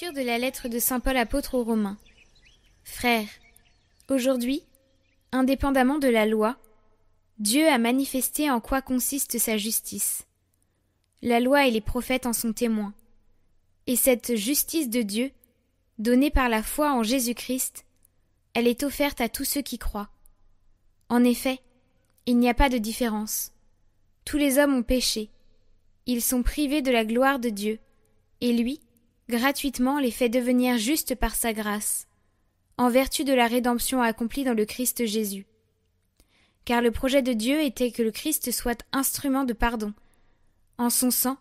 De la lettre de Saint Paul apôtre aux Romains. Frères, aujourd'hui, indépendamment de la loi, Dieu a manifesté en quoi consiste sa justice. La loi et les prophètes en sont témoins. Et cette justice de Dieu, donnée par la foi en Jésus-Christ, elle est offerte à tous ceux qui croient. En effet, il n'y a pas de différence. Tous les hommes ont péché. Ils sont privés de la gloire de Dieu, et lui, gratuitement les fait devenir justes par sa grâce, en vertu de la rédemption accomplie dans le Christ Jésus. Car le projet de Dieu était que le Christ soit instrument de pardon, en son sang,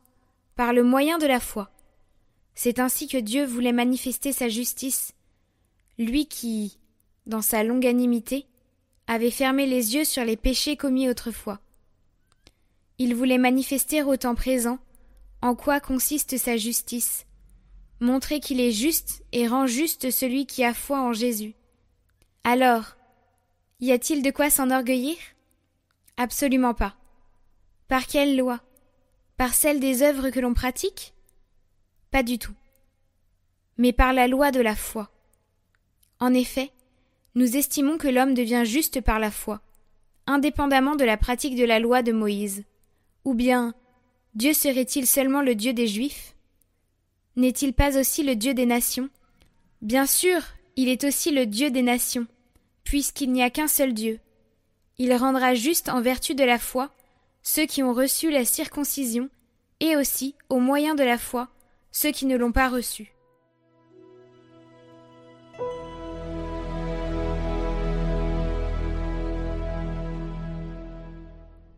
par le moyen de la foi. C'est ainsi que Dieu voulait manifester sa justice, lui qui, dans sa longanimité, avait fermé les yeux sur les péchés commis autrefois. Il voulait manifester au temps présent en quoi consiste sa justice, montrer qu'il est juste et rend juste celui qui a foi en Jésus. Alors, y a-t-il de quoi s'enorgueillir? Absolument pas. Par quelle loi? Par celle des œuvres que l'on pratique? Pas du tout. Mais par la loi de la foi. En effet, nous estimons que l'homme devient juste par la foi, indépendamment de la pratique de la loi de Moïse. Ou bien, Dieu serait-il seulement le Dieu des Juifs? N'est-il pas aussi le Dieu des nations? Bien sûr, il est aussi le Dieu des nations, puisqu'il n'y a qu'un seul Dieu. Il rendra juste en vertu de la foi ceux qui ont reçu la circoncision, et aussi, au moyen de la foi, ceux qui ne l'ont pas reçue.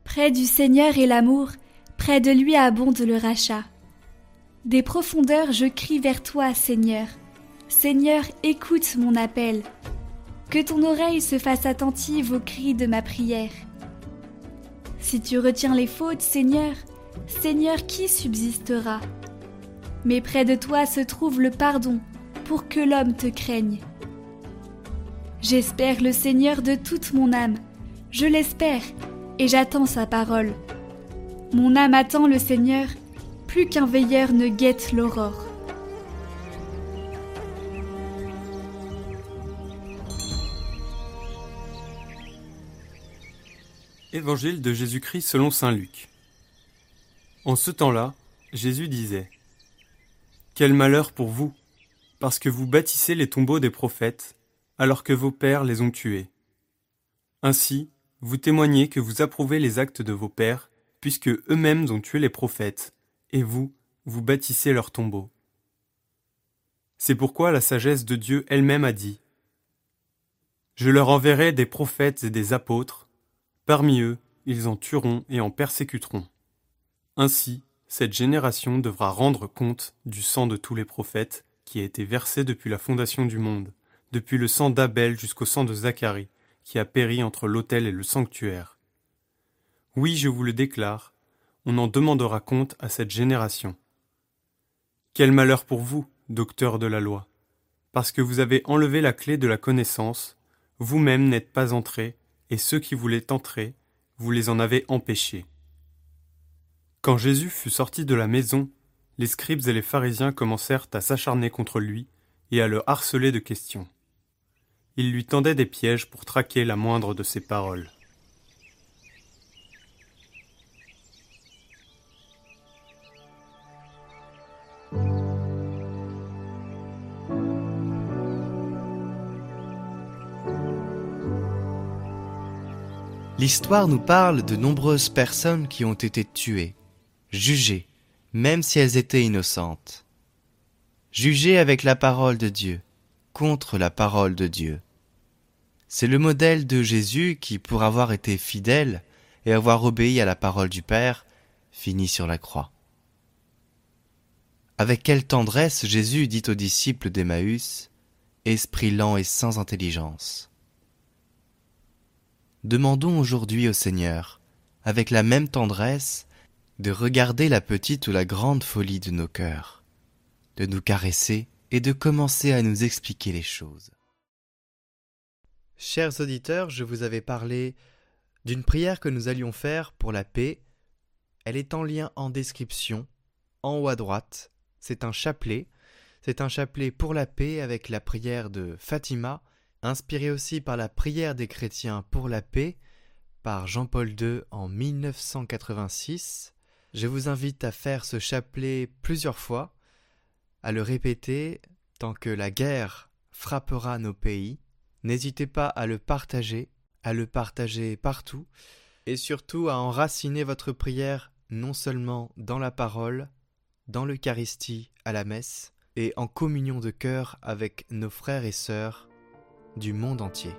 Près du Seigneur est l'amour, près de lui abonde le rachat. Des profondeurs je crie vers toi, Seigneur. Seigneur, écoute mon appel. Que ton oreille se fasse attentive aux cris de ma prière. Si tu retiens les fautes, Seigneur, Seigneur, qui subsistera? Mais près de toi se trouve le pardon, pour que l'homme te craigne. J'espère le Seigneur de toute mon âme, je l'espère, et j'attends sa parole. Mon âme attend le Seigneur, plus qu'un veilleur ne guette l'aurore. Évangile de Jésus-Christ selon Saint Luc. En ce temps-là, Jésus disait Quel malheur pour vous, parce que vous bâtissez les tombeaux des prophètes, alors que vos pères les ont tués. Ainsi, vous témoignez que vous approuvez les actes de vos pères, puisque eux-mêmes ont tué les prophètes, et vous, vous bâtissez leur tombeau. C'est pourquoi la sagesse de Dieu elle-même a dit Je leur enverrai des prophètes et des apôtres, parmi eux ils en tueront et en persécuteront. Ainsi, cette génération devra rendre compte du sang de tous les prophètes qui a été versé depuis la fondation du monde, depuis le sang d'Abel jusqu'au sang de Zacharie, qui a péri entre l'autel et le sanctuaire. Oui, je vous le déclare, on en demandera compte à cette génération. Quel malheur pour vous, docteur de la loi, parce que vous avez enlevé la clé de la connaissance, vous-même n'êtes pas entrés, et ceux qui voulaient entrer, vous les en avez empêchés. Quand Jésus fut sorti de la maison, les scribes et les pharisiens commencèrent à s'acharner contre lui et à le harceler de questions. Ils lui tendaient des pièges pour traquer la moindre de ses paroles. L'histoire nous parle de nombreuses personnes qui ont été tuées, jugées, même si elles étaient innocentes. Jugées avec la parole de Dieu, contre la parole de Dieu. C'est le modèle de Jésus qui, pour avoir été fidèle et avoir obéi à la parole du Père, finit sur la croix. Avec quelle tendresse Jésus dit aux disciples d'Emmaüs, Esprit lent et sans intelligence. Demandons aujourd'hui au Seigneur, avec la même tendresse, de regarder la petite ou la grande folie de nos cœurs, de nous caresser et de commencer à nous expliquer les choses. Chers auditeurs, je vous avais parlé d'une prière que nous allions faire pour la paix. Elle est en lien en description, en haut à droite. C'est un chapelet. C'est un chapelet pour la paix avec la prière de Fatima, inspiré aussi par la prière des chrétiens pour la paix par Jean-Paul II en 1986. Je vous invite à faire ce chapelet plusieurs fois, à le répéter tant que la guerre frappera nos pays. N'hésitez pas à le partager, à le partager partout, et surtout à enraciner votre prière non seulement dans la parole, dans l'Eucharistie, à la messe, et en communion de cœur avec nos frères et sœurs du monde entier.